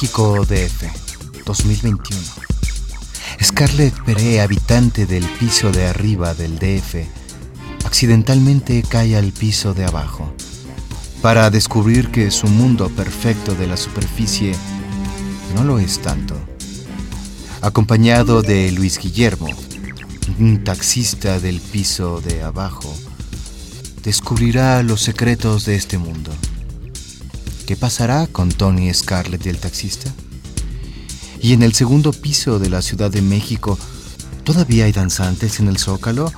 México DF 2021 Scarlett Pere, habitante del piso de arriba del DF, accidentalmente cae al piso de abajo para descubrir que su mundo perfecto de la superficie no lo es tanto. Acompañado de Luis Guillermo, un taxista del piso de abajo, descubrirá los secretos de este mundo. ¿Qué pasará con Tony Scarlett y el taxista? Y en el segundo piso de la Ciudad de México, ¿todavía hay danzantes en el zócalo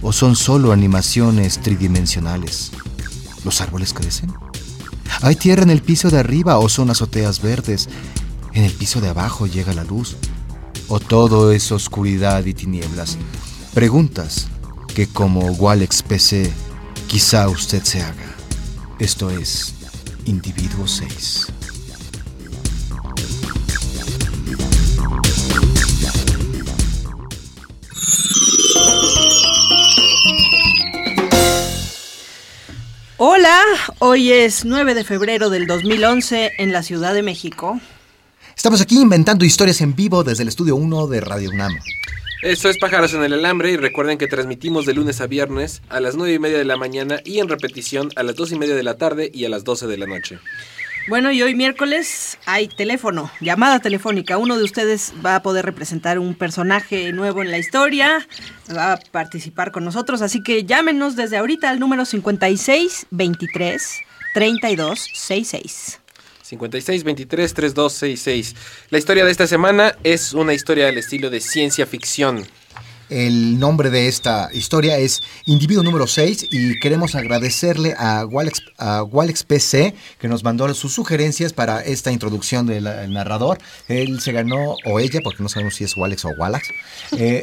o son solo animaciones tridimensionales? ¿Los árboles crecen? ¿Hay tierra en el piso de arriba o son azoteas verdes? ¿En el piso de abajo llega la luz? ¿O todo es oscuridad y tinieblas? Preguntas que como Walex PC quizá usted se haga. Esto es Individuo 6. Hola, hoy es 9 de febrero del 2011 en la Ciudad de México. Estamos aquí inventando historias en vivo desde el estudio 1 de Radio UNAM. Esto es Pájaros en el Alambre y recuerden que transmitimos de lunes a viernes a las 9 y media de la mañana y en repetición a las 2 y media de la tarde y a las 12 de la noche. Bueno, y hoy miércoles hay teléfono, llamada telefónica. Uno de ustedes va a poder representar un personaje nuevo en la historia, va a participar con nosotros, así que llámenos desde ahorita al número 56 23 32 66. 56 23 3266. La historia de esta semana es una historia del estilo de ciencia ficción. El nombre de esta historia es Individuo número 6 y queremos agradecerle a Walex, a Walex PC que nos mandó sus sugerencias para esta introducción del el narrador. Él se ganó, o ella, porque no sabemos si es Walex o Walax, eh,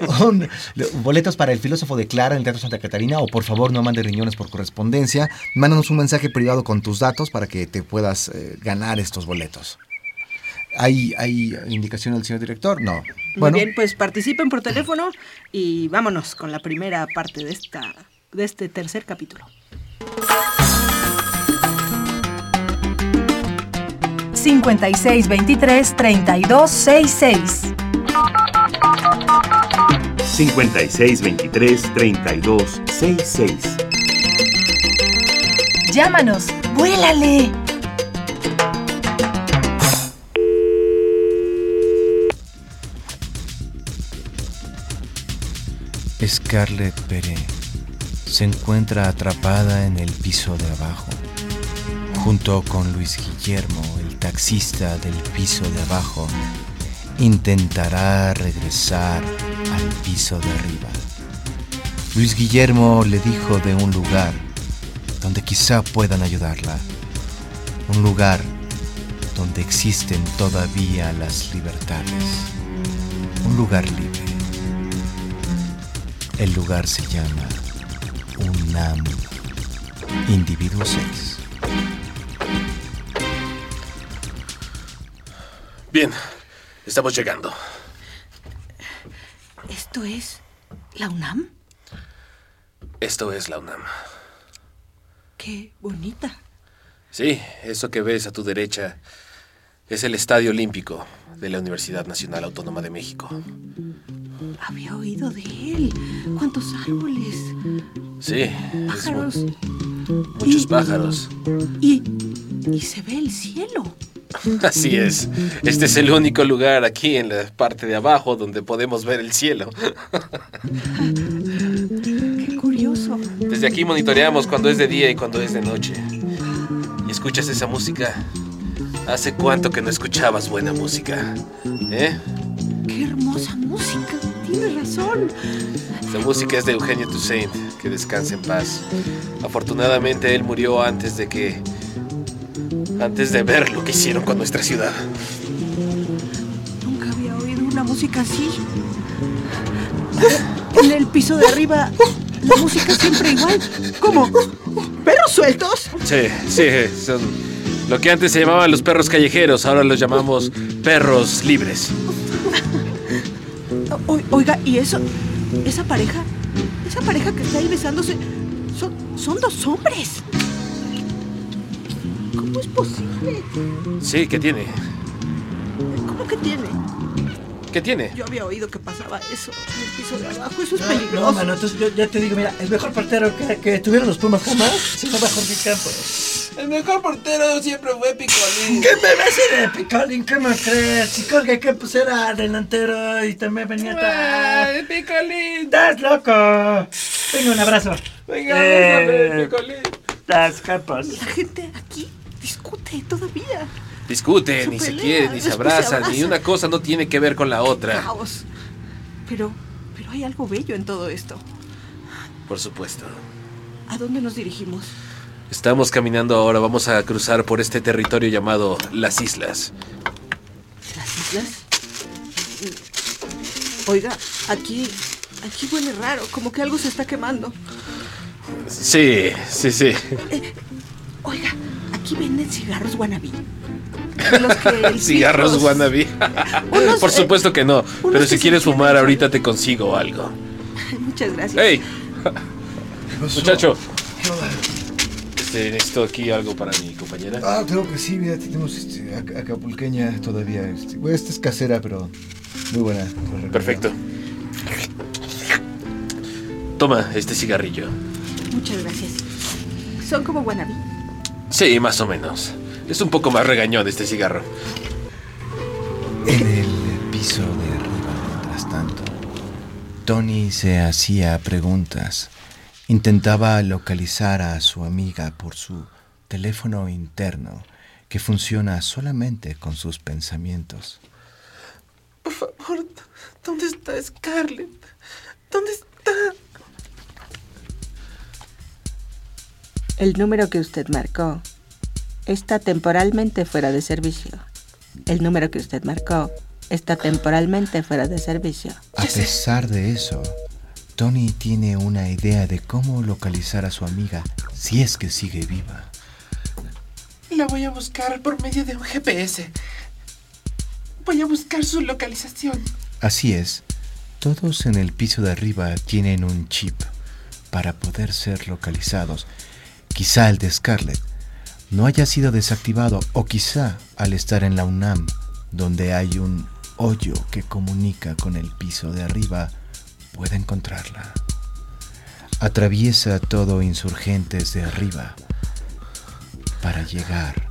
boletos para el filósofo de Clara en el Teatro Santa Catarina o por favor no mande riñones por correspondencia. Mándanos un mensaje privado con tus datos para que te puedas eh, ganar estos boletos. ¿Hay, ¿Hay indicación del señor director? No. Muy bien, pues participen por teléfono y vámonos con la primera parte de esta de este tercer capítulo. 56 23 32 66. 56 23 32 66. Llámanos, vuélale. Scarlett Pere se encuentra atrapada en el piso de abajo, junto con Luis Guillermo, el taxista del piso de abajo. Intentará regresar al piso de arriba. Luis Guillermo le dijo de un lugar donde quizá puedan ayudarla. Un lugar donde existen todavía las libertades. Un lugar libre. El lugar se llama UNAM. Individuo 6. Bien, estamos llegando. ¿Esto es la UNAM? Esto es la UNAM. Qué bonita. Sí, eso que ves a tu derecha es el Estadio Olímpico de la Universidad Nacional Autónoma de México. Había oído de él. ¿Cuántos árboles? Sí, es Pájaros. muchos Y- pájaros. Y, y se ve el cielo. Así es. Este es el único lugar aquí en la parte de abajo donde podemos ver el cielo. Qué curioso. Desde aquí monitoreamos cuando es de día y cuando es de noche. Y escuchas esa música. ¿Hace cuánto que no escuchabas buena música? ¿Eh? Qué hermosa música. Tienes razón. La música es de Eugenio Toussaint, que descanse en paz. Afortunadamente él murió antes de que antes de ver lo que hicieron con nuestra ciudad. Nunca había oído una música así. En el piso de arriba, la música siempre igual. ¿Cómo? ¿Perros sueltos? Sí, sí, son lo que antes se llamaban los perros callejeros, ahora los llamamos perros libres. O- oiga, ¿y eso? ¿Esa pareja? ¿Esa pareja que está ahí besándose? Son, son dos hombres. ¿Cómo es posible? Sí, ¿qué tiene? ¿Cómo que tiene? ¿Qué tiene? Yo había oído que pasaba eso en el piso de abajo. Eso es No, peligroso. no, mano, entonces yo ya te digo, mira, el mejor portero que, que tuvieron los Pumas jamás se llama Jorge Campos. El mejor portero siempre fue Picolín. ¿Qué me ves de Picolín? ¿Qué me crees? Si Jorge Campos era delantero y también venía atrás. Picolín! ¡Estás loco! Venga, un abrazo. Venga, Eh, Picolín. Estás Campos. La gente aquí discute todavía. Discuten, Su ni se pelea, quieren, ni se después se abrazan, ni una cosa no tiene que ver con la otra. Caos. Pero, pero hay algo bello en todo esto. Por supuesto. ¿A dónde nos dirigimos? Estamos caminando ahora, vamos a cruzar por este territorio llamado Las Islas. ¿Las islas? Oiga, aquí, aquí huele raro, como que algo se está quemando. Sí, sí, sí. Oiga, aquí venden cigarros el Cigarros filtros- wannabe. Unos, Por eh, supuesto que no. Pero si quieres fumar, ahorita te consigo algo. Muchas gracias. ¡Ey! Muchacho. Este, necesito aquí algo para mi compañera. Ah, creo que sí, mira, tenemos este, ac- acapulqueña todavía. Este, bueno, esta es casera, pero muy buena. Perfecto. Toma este cigarrillo. Muchas gracias. Son como wannabe. Sí, más o menos. Es un poco más regañón este cigarro. En el piso de arriba, mientras tanto, Tony se hacía preguntas. Intentaba localizar a su amiga por su teléfono interno, que funciona solamente con sus pensamientos. Por favor, ¿dónde está Scarlett? ¿Dónde está? El número que usted marcó está temporalmente fuera de servicio. El número que usted marcó está temporalmente fuera de servicio. A pesar de eso, Tony tiene una idea de cómo localizar a su amiga si es que sigue viva. La voy a buscar por medio de un GPS. Voy a buscar su localización. Así es, todos en el piso de arriba tienen un chip para poder ser localizados. Quizá el de Scarlett no haya sido desactivado o quizá al estar en la UNAM, donde hay un hoyo que comunica con el piso de arriba, pueda encontrarla. Atraviesa todo insurgentes de arriba para llegar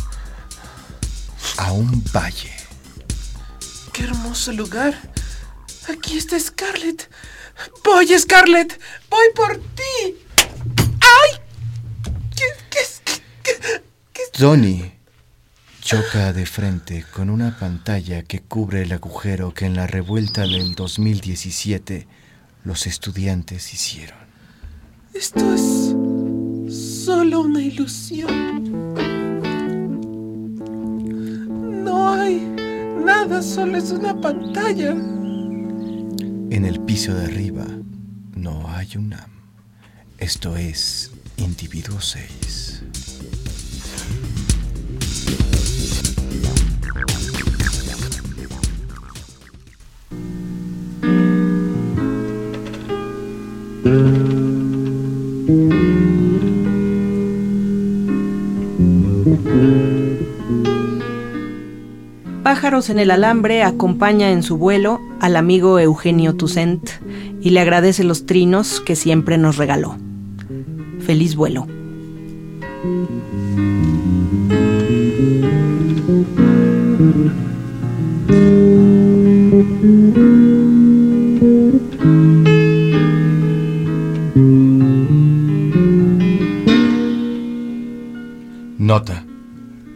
a un valle. ¡Qué hermoso lugar! Aquí está Scarlett. Voy, Scarlett. Voy por ti. ¡Ay! ¿Qué, qué, es- qué- qué- Tony choca de frente con una pantalla que cubre el agujero que en la revuelta del 2017 los estudiantes hicieron. Esto es solo una ilusión. No hay nada, solo es una pantalla. En el piso de arriba no hay UNAM. Esto es Individuo 6. Pájaros en el alambre acompaña en su vuelo al amigo Eugenio Toussaint y le agradece los trinos que siempre nos regaló. Feliz vuelo.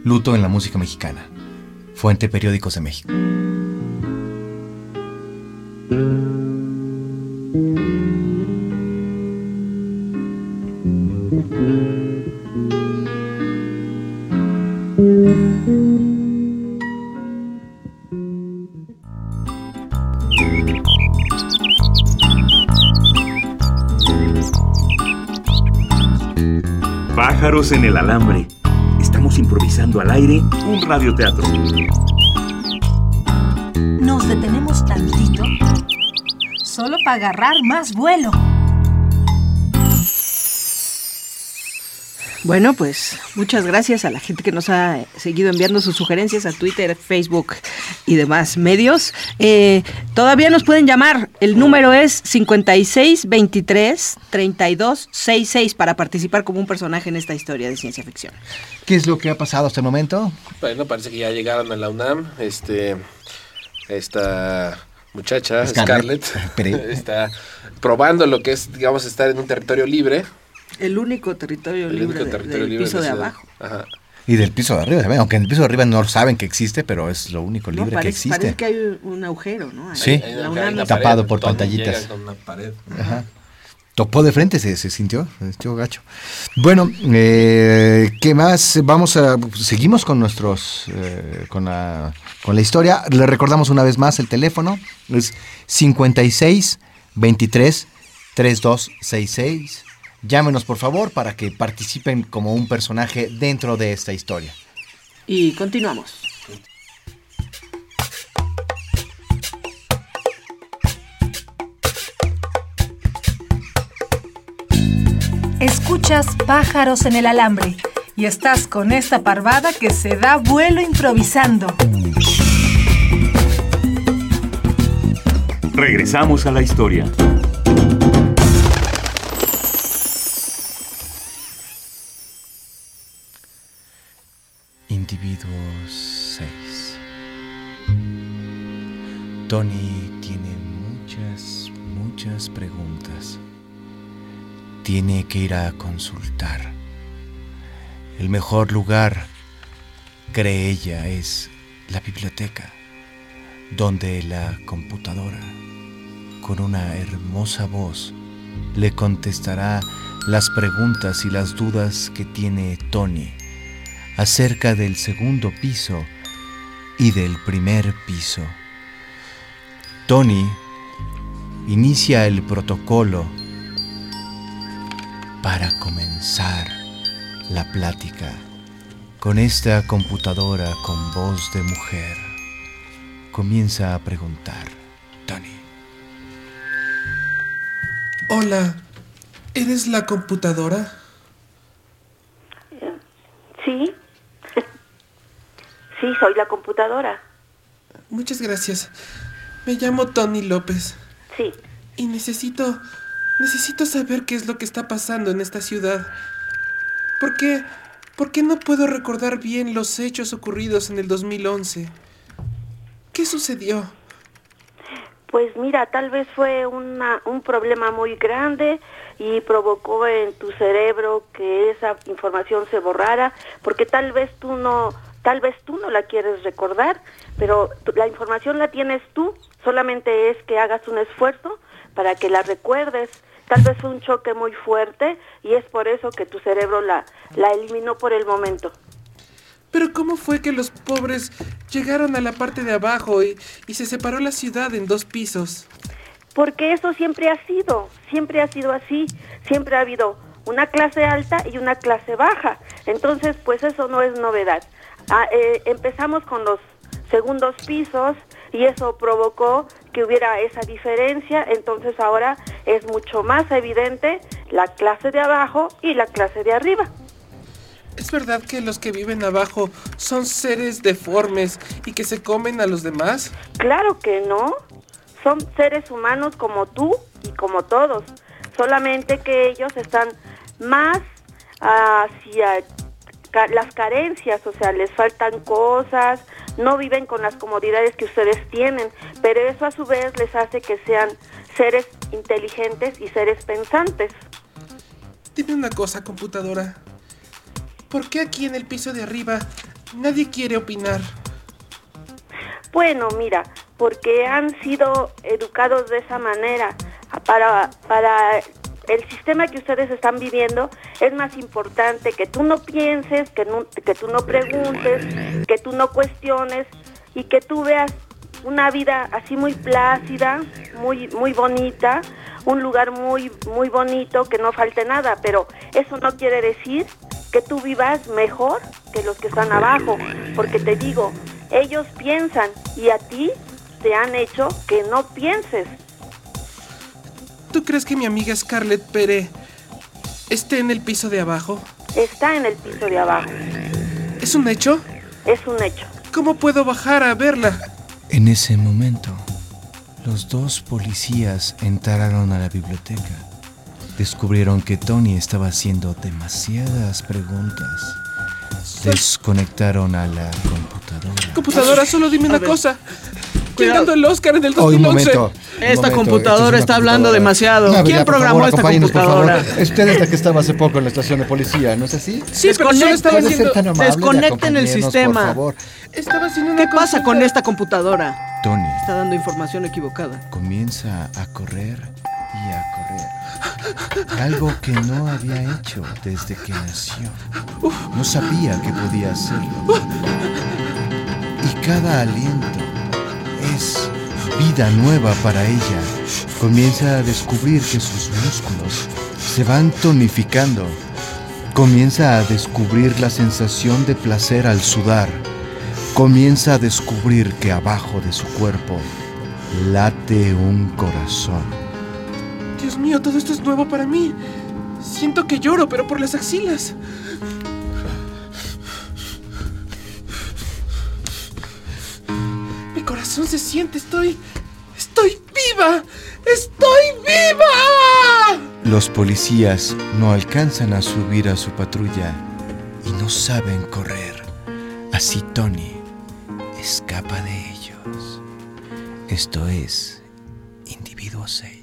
Luto en la música mexicana. Fuente Periódicos de México. Pájaros en el alambre. Improvisando al aire un radioteatro. Nos detenemos tantito solo para agarrar más vuelo. Bueno, pues muchas gracias a la gente que nos ha seguido enviando sus sugerencias a Twitter, Facebook y demás medios. Eh, todavía nos pueden llamar. El número es 5623-3266 para participar como un personaje en esta historia de ciencia ficción. ¿Qué es lo que ha pasado hasta el momento? Bueno, parece que ya llegaron a la UNAM. Este, esta muchacha, Scarlett. Está probando lo que es, digamos, estar en un territorio libre. El único territorio El libre único de- territorio del libre piso de ciudad. abajo. Ajá. Y del piso de arriba también, aunque en el piso de arriba no saben que existe, pero es lo único No, libre que existe. parece que hay un agujero, ¿no? Ahí, Sí. en Hay la una- Tapado pared, por pantallitas. llega con una pared. Ajá. Topó de frente, se, se sintió, se sintió gacho. Bueno, eh, ¿qué más? Vamos a, seguimos con nuestros, eh, con, la, con la historia. Le recordamos una vez más el teléfono, es 56 23 3266. Llámenos por favor para que participen como un personaje dentro de esta historia. Y continuamos. Escuchas pájaros en el alambre y estás con esta parvada que se da vuelo improvisando. Regresamos a la historia. Individuo 6. Tony tiene muchas, muchas preguntas. Tiene que ir a consultar. El mejor lugar, cree ella, es la biblioteca, donde la computadora, con una hermosa voz, le contestará las preguntas y las dudas que tiene Tony acerca del segundo piso y del primer piso. Tony inicia el protocolo para comenzar la plática con esta computadora con voz de mujer. Comienza a preguntar, Tony. Hola, ¿eres la computadora? Sí. Sí, soy la computadora. Muchas gracias. Me llamo Tony López Sí. y necesito necesito saber qué es lo que está pasando en esta ciudad. ¿Por qué? ¿Por qué no puedo recordar bien los hechos ocurridos en el 2011? ¿Qué sucedió? Pues mira, tal vez fue una, un problema muy grande y provocó en tu cerebro que esa información se borrara, porque tal vez tú no, tal vez tú no la quieres recordar, pero la información la tienes tú, solamente es que hagas un esfuerzo para que la recuerdes. Tal vez fue un choque muy fuerte y es por eso que tu cerebro la, la eliminó por el momento. Pero ¿cómo fue que los pobres llegaron a la parte de abajo y, y se separó la ciudad en dos pisos? Porque eso siempre ha sido, siempre ha sido así, siempre ha habido una clase alta y una clase baja. Entonces, pues eso no es novedad. Ah, eh, empezamos con los segundos pisos y eso provocó que hubiera esa diferencia, entonces ahora es mucho más evidente la clase de abajo y la clase de arriba. ¿Es verdad que los que viven abajo son seres deformes y que se comen a los demás? Claro que no. Son seres humanos como tú y como todos. Solamente que ellos están más hacia las carencias, o sea, les faltan cosas, no viven con las comodidades que ustedes tienen, pero eso a su vez les hace que sean seres inteligentes y seres pensantes. Dime una cosa, computadora. ¿Por qué aquí en el piso de arriba nadie quiere opinar? Bueno, mira, porque han sido educados de esa manera. Para, para el sistema que ustedes están viviendo es más importante que tú no pienses, que, no- que tú no preguntes, que tú no cuestiones y que tú veas una vida así muy plácida, muy, muy bonita, un lugar muy, muy bonito, que no falte nada, pero eso no quiere decir que tú vivas mejor que los que están abajo, porque te digo, ellos piensan y a ti te han hecho que no pienses. ¿Tú crees que mi amiga Scarlett Pere esté en el piso de abajo? Está en el piso de abajo, ¿Es un hecho? es un hecho. ¿Cómo puedo bajar a verla? En ese momento, los dos policías entraron a la biblioteca. Descubrieron que Tony estaba haciendo demasiadas preguntas. Desconectaron a la computadora. Computadora, solo dime una cosa. ¿Quién Cuidado. ganó el Oscar en el Oh, un 2011? momento. Esta momento, computadora es está hablando demasiado. Una ¿Quién por programó favor, esta computadora? Usted es la que estaba hace poco en la estación de policía, ¿no es así? Sí, pero solo Desconecte. estaba ¿Puede ser haciendo... tan amable de Desconecten el sistema. Por favor. Estaba haciendo una ¿Qué pasa con esta computadora? Tony Está dando información equivocada. comienza a correr y a correr. Algo que no había hecho desde que nació. No sabía que podía hacerlo. Y cada aliento vida nueva para ella. Comienza a descubrir que sus músculos se van tonificando. Comienza a descubrir la sensación de placer al sudar. Comienza a descubrir que abajo de su cuerpo late un corazón. Dios mío, todo esto es nuevo para mí. Siento que lloro, pero por las axilas. Corazón se siente, estoy... ¡Estoy viva! ¡Estoy viva! Los policías no alcanzan a subir a su patrulla y no saben correr. Así Tony escapa de ellos. Esto es Individuo 6.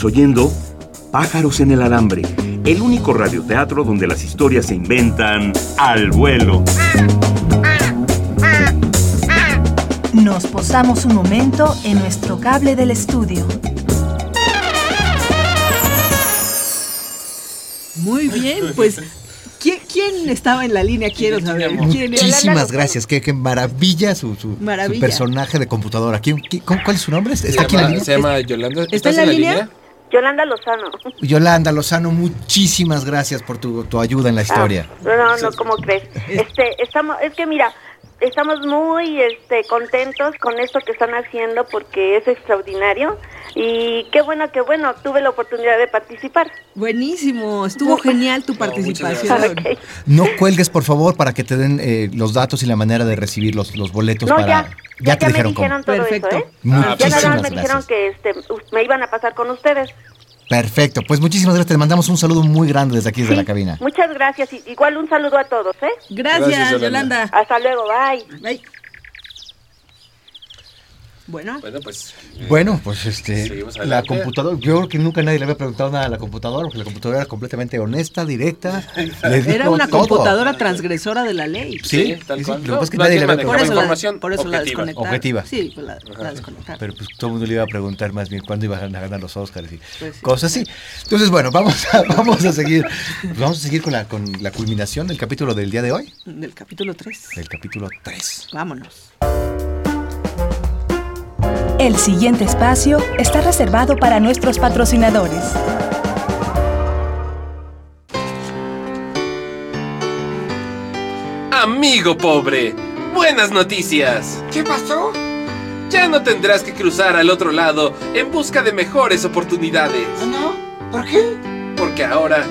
Estás oyendo Pájaros en el Alambre, el único radioteatro donde las historias se inventan al vuelo. Nos posamos un momento en nuestro cable del estudio. Muy bien, pues. ¿Quién, quién estaba en la línea? Quiero saber. ¿Quién era? Muchísimas gracias. Qué, qué maravilla su, su- su Maravilla. personaje de computadora. ¿Quién, cuál es su nombre? ¿Está Se aquí en la llama, línea? se llama Yolanda. ¿Está ¿Estás en la línea? Yolanda Lozano. Yolanda Lozano, muchísimas gracias por tu, tu ayuda en la historia. Ah, no, no, no, ¿cómo crees? Este, estamos, es que mira, estamos muy este, contentos con esto que están haciendo porque es extraordinario y qué bueno, qué bueno, tuve la oportunidad de participar. Buenísimo, estuvo genial tu participación. No cuelgues, por favor, para que te den eh, los datos y la manera de recibir los, los boletos No, para... ya, ya, te ya me dijeron cómo. dijeron todo Perfecto. eso, ¿eh? Muchísimas ya nada más me gracias. dijeron que este, me iban a pasar con ustedes. Perfecto, pues muchísimas gracias. Te mandamos un saludo muy grande desde aquí, desde Sí, la cabina. Muchas gracias. y Igual un saludo a todos, ¿eh? Gracias, Gracias, Yolanda. Yolanda. Hasta luego, bye. Bye. Bueno, Bueno, pues. eh, Bueno, pues este, Seguimos la computadora, yo creo que nunca nadie le había preguntado nada a la computadora, porque la computadora era completamente honesta, directa. le dijo era una todo. computadora transgresora de la ley. Sí, Sí, tal sí, cual. Lo que pasa es que No, nadie le había manejaba Por eso, preguntado. la, por eso la objetiva. desconectaron. Objetiva. Sí, pues la, la desconectaron. Pero pues todo el mundo le iba a preguntar más bien cuándo iban a ganar los Oscars y Pues sí. cosas así. Entonces, bueno, vamos a, vamos a seguir. pues vamos a seguir con la, con la culminación del capítulo del día de hoy. Del capítulo 3. El capítulo 3. Vámonos. El siguiente espacio está reservado para nuestros patrocinadores. Amigo pobre, buenas noticias. ¿Qué pasó? Ya no tendrás que cruzar al otro lado en busca de mejores oportunidades. ¿Ah, no? ¿Por qué? Porque ahora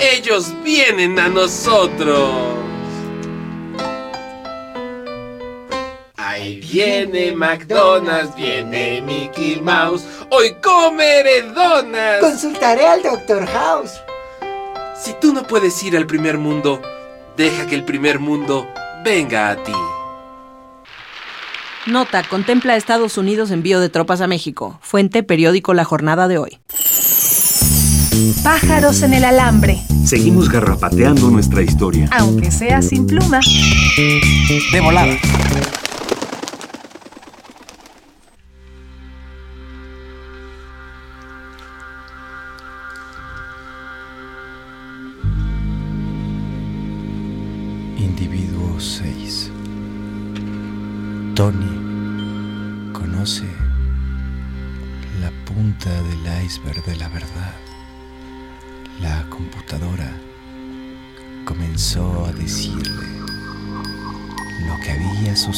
ellos vienen a nosotros. Ahí viene McDonald's, viene Mickey Mouse. Hoy comeré donas. Consultaré al Dr. House. Si tú no puedes ir al primer mundo, deja que el primer mundo venga a ti. Nota, contempla Estados Unidos envío de tropas a México. Fuente, periódico La Jornada de hoy. Pájaros en el alambre, Seguimos garrapateando nuestra historia. aunque sea sin pluma. De volada.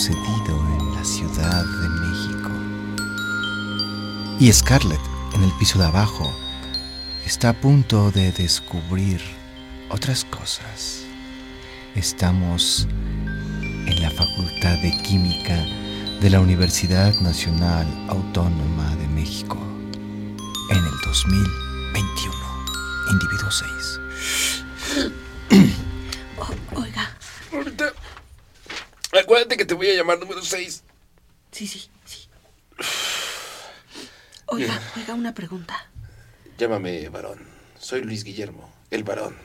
En la Ciudad de México. Y Scarlett, en el piso de abajo, está a punto de descubrir otras cosas. Estamos en la Facultad de Química de la Universidad Nacional Autónoma de México en el 2021. Individuo 6. Acuérdate que te voy a llamar número 6. sí, sí, sí. Oiga, oiga, una pregunta. Llámame varón. Soy Luis Guillermo, el varón.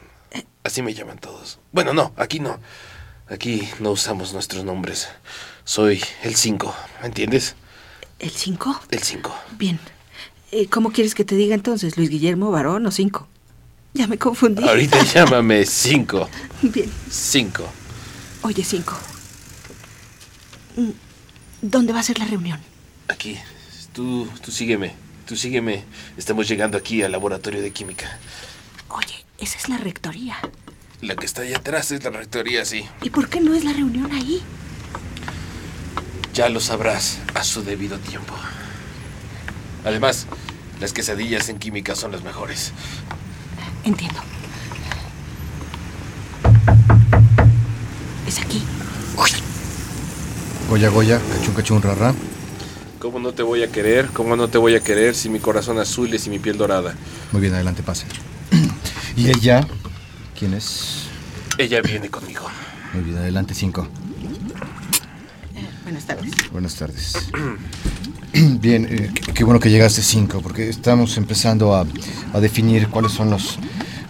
Así me llaman todos. Bueno, no, aquí no. Aquí no usamos nuestros nombres. Soy el 5, ¿me entiendes? ¿El 5? El 5. Bien. Eh, ¿Cómo quieres que te diga entonces, Luis Guillermo, varón o 5? Ya me confundí. Ahorita llámame 5. Bien. 5. Oye, 5. ¿Dónde va a ser la reunión? Aquí. Tú, tú sígueme. Tú sígueme. Estamos llegando aquí al laboratorio de química. Oye, esa es la rectoría. La que está allá atrás es la rectoría, sí. ¿Y por qué no es la reunión ahí? Ya lo sabrás a su debido tiempo. Además, las quesadillas en química son las mejores. Entiendo. Es aquí. Goya Goya, cachun cachun rara. ¿Cómo no te voy a querer? ¿Cómo no te voy a querer si mi corazón azul es y mi piel dorada? Muy bien, adelante, pase. ¿Y ella? ¿Quién es? Ella viene conmigo. Muy bien, adelante, cinco. Buenas tardes. Buenas tardes. Bien, eh, qué, qué bueno que llegaste cinco, porque estamos empezando a, a definir cuáles son los,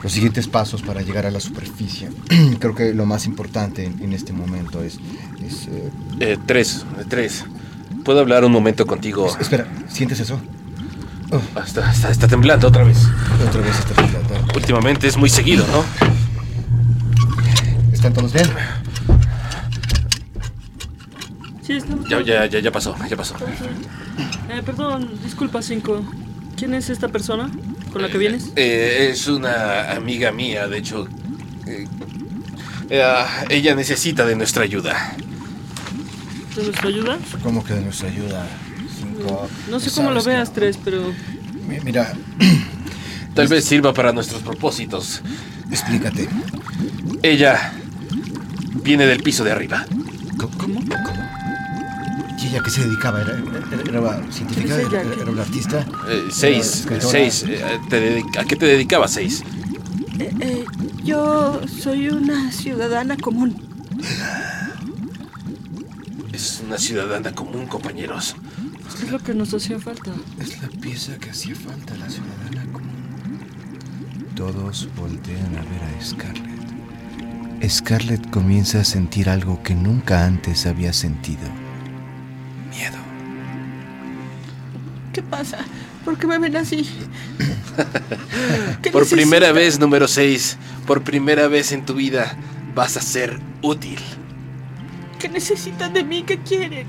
los siguientes pasos para llegar a la superficie. Creo que lo más importante en, este momento es... es, eh, Eh, tres, eh, tres. ¿Puedo hablar un momento contigo? espera, ¿sientes eso? Ah, Está, está, está temblando otra vez. Otra vez está temblando. Últimamente es muy seguido, ¿no? ¿Están todos bien? Sí, estamos Ya, ya, ya, ya pasó, ya pasó. Eh, perdón, disculpa, Cinco. ¿Quién es esta persona con la que vienes? Eh, es una amiga mía, de hecho. eh, eh, ella necesita de nuestra ayuda. ¿De nuestra ayuda? ¿Cómo que de nuestra ayuda? Cinco. No sé cómo lo que- veas, Tres, pero... Mi- Mira, Tal vez sirva para nuestros propósitos. explícate. Ella viene del piso de arriba. ¿Cómo? ¿Cómo? ¿Y ella a qué se dedicaba? ¿Era, era, era científica? ¿Era, era una artista? Eh, seis, seis. eh, ¿A qué te dedicabas, seis? Eh, eh, yo soy una ciudadana común. Es una ciudadana común, compañeros. Es lo que nos hacía falta. Es la pieza que hacía falta la ciudadana común. Todos voltean a ver a Scarlett. Scarlett comienza a sentir algo que nunca antes había sentido. Miedo. ¿Qué pasa? ¿Por qué me ven así? ¿Qué Por primera vez, número seis, por primera vez en tu vida vas a ser útil. ¿Qué necesitan de mí? ¿Qué quieren?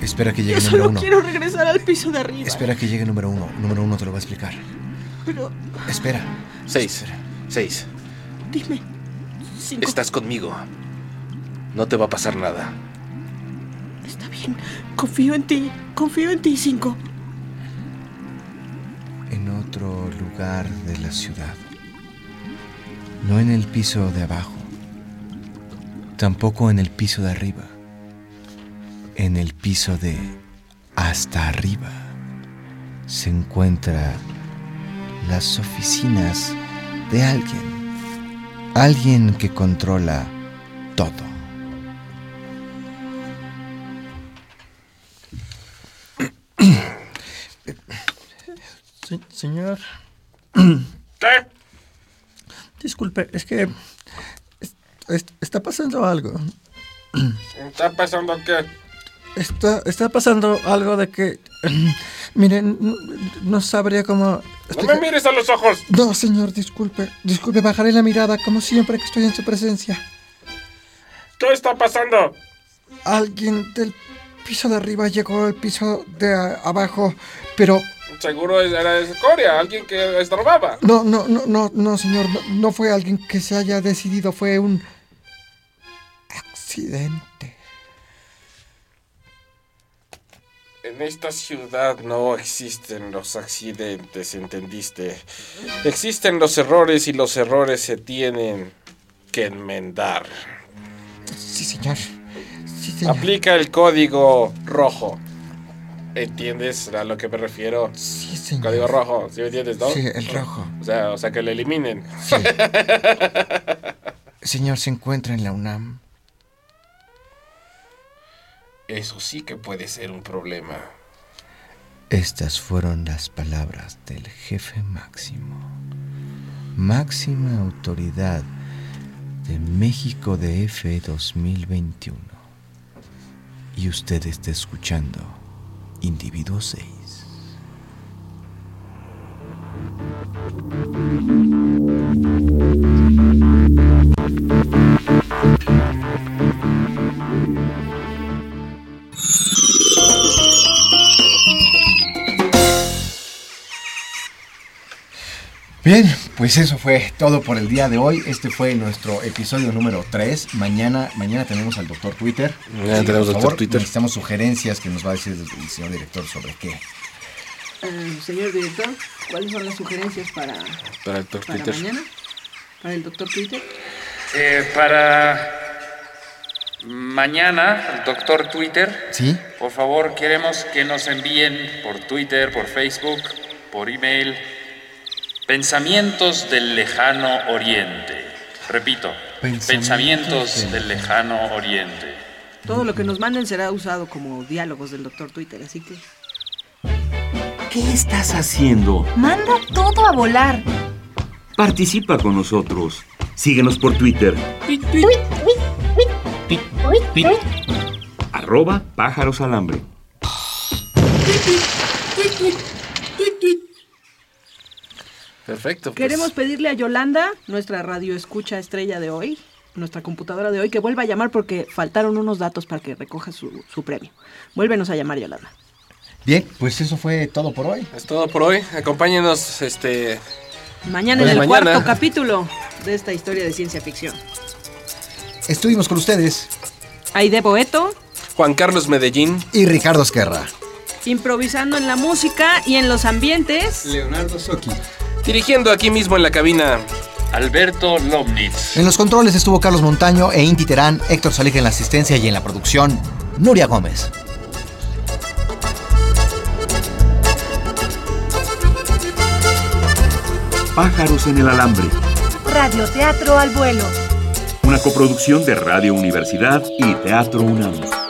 Espera que Yo llegue el número solo uno. quiero regresar al piso de arriba. Espera que llegue número uno. Número uno te lo va a explicar. Pero Espera. Seis, seis. dime. Cinco. Estás conmigo. No te va a pasar nada. Está bien. Confío en ti. Confío en ti, Cinco. En otro lugar de la ciudad. No en el piso de abajo. Tampoco en el piso de arriba. En el piso de hasta arriba se encuentra las oficinas de alguien. Alguien que controla todo. Se- señor. ¿Qué? Disculpe, es que es- es- está pasando algo. ¿Está pasando qué? Está, está pasando algo de que... Miren, no, no sabría cómo... No me mires a los ojos. No, señor, disculpe. Disculpe, bajaré la mirada como siempre que estoy en su presencia. ¿Qué está pasando? Alguien del piso de arriba llegó al piso de abajo, pero Seguro era de Corea, alguien que estorbaba. no, no, no, no, no, señor, no, no fue alguien que se haya decidido, fue un accidente. En esta ciudad no existen los accidentes, ¿entendiste? Existen los errores y los errores se tienen que enmendar. Sí, señor. Sí, señor. Aplica el código rojo. ¿Entiendes a lo que me refiero? Sí, señor. Código rojo, ¿sí me entiendes, no? Sí, el rojo. O sea, o sea que lo eliminen. Señor, se encuentra en la UNAM. Eso sí que puede ser un problema. Estas fueron las palabras del jefe máximo, máxima autoridad de México DF 2021. Y usted está escuchando Individuo 6. Bien, pues eso fue todo por el día de hoy. Este fue nuestro episodio número 3. Mañana, mañana tenemos al doctor Twitter. Mañana Sí, tenemos Dr. favor, Twitter. Necesitamos sugerencias que nos va a decir el señor director sobre qué. Eh, señor director, ¿cuáles son las sugerencias para, Para el doctor para Twitter. mañana? ¿Para el doctor Twitter? Eh, para mañana, el doctor Twitter, ¿Sí? por favor, queremos que nos envíen por Twitter, por Facebook, por email, pensamientos del lejano oriente. Repito, Pensamientos pensamientos del lejano oriente. Todo lo que nos manden será usado como diálogos del doctor Twitter, así que... ¿Qué estás haciendo? Manda todo a volar. Participa con nosotros. Síguenos por Twitter. Arroba pájaros alambre. Perfecto. pues. Queremos pedirle a Yolanda, nuestra radio escucha estrella de hoy, nuestra computadora de hoy, que vuelva a llamar porque faltaron unos datos para que recoja su, su premio. Vuélvenos a llamar, Yolanda. Bien, pues eso fue todo por hoy. Es todo por hoy. Acompáñenos, este. Mañana Pues en el mañana. cuarto capítulo de esta historia de ciencia ficción. Estuvimos con ustedes Aide Boeto, Juan Carlos Medellín. y Ricardo Esquerra. improvisando en la música y en los ambientes. Leonardo Soki. Dirigiendo aquí mismo en la cabina. Alberto Lomnitz. En los controles estuvo Carlos Montaño e Inti Terán, Héctor Salija en la asistencia y en la producción, Nuria Gómez. Pájaros en el alambre. Radioteatro al vuelo. Una coproducción de Radio Universidad y Teatro UNAM.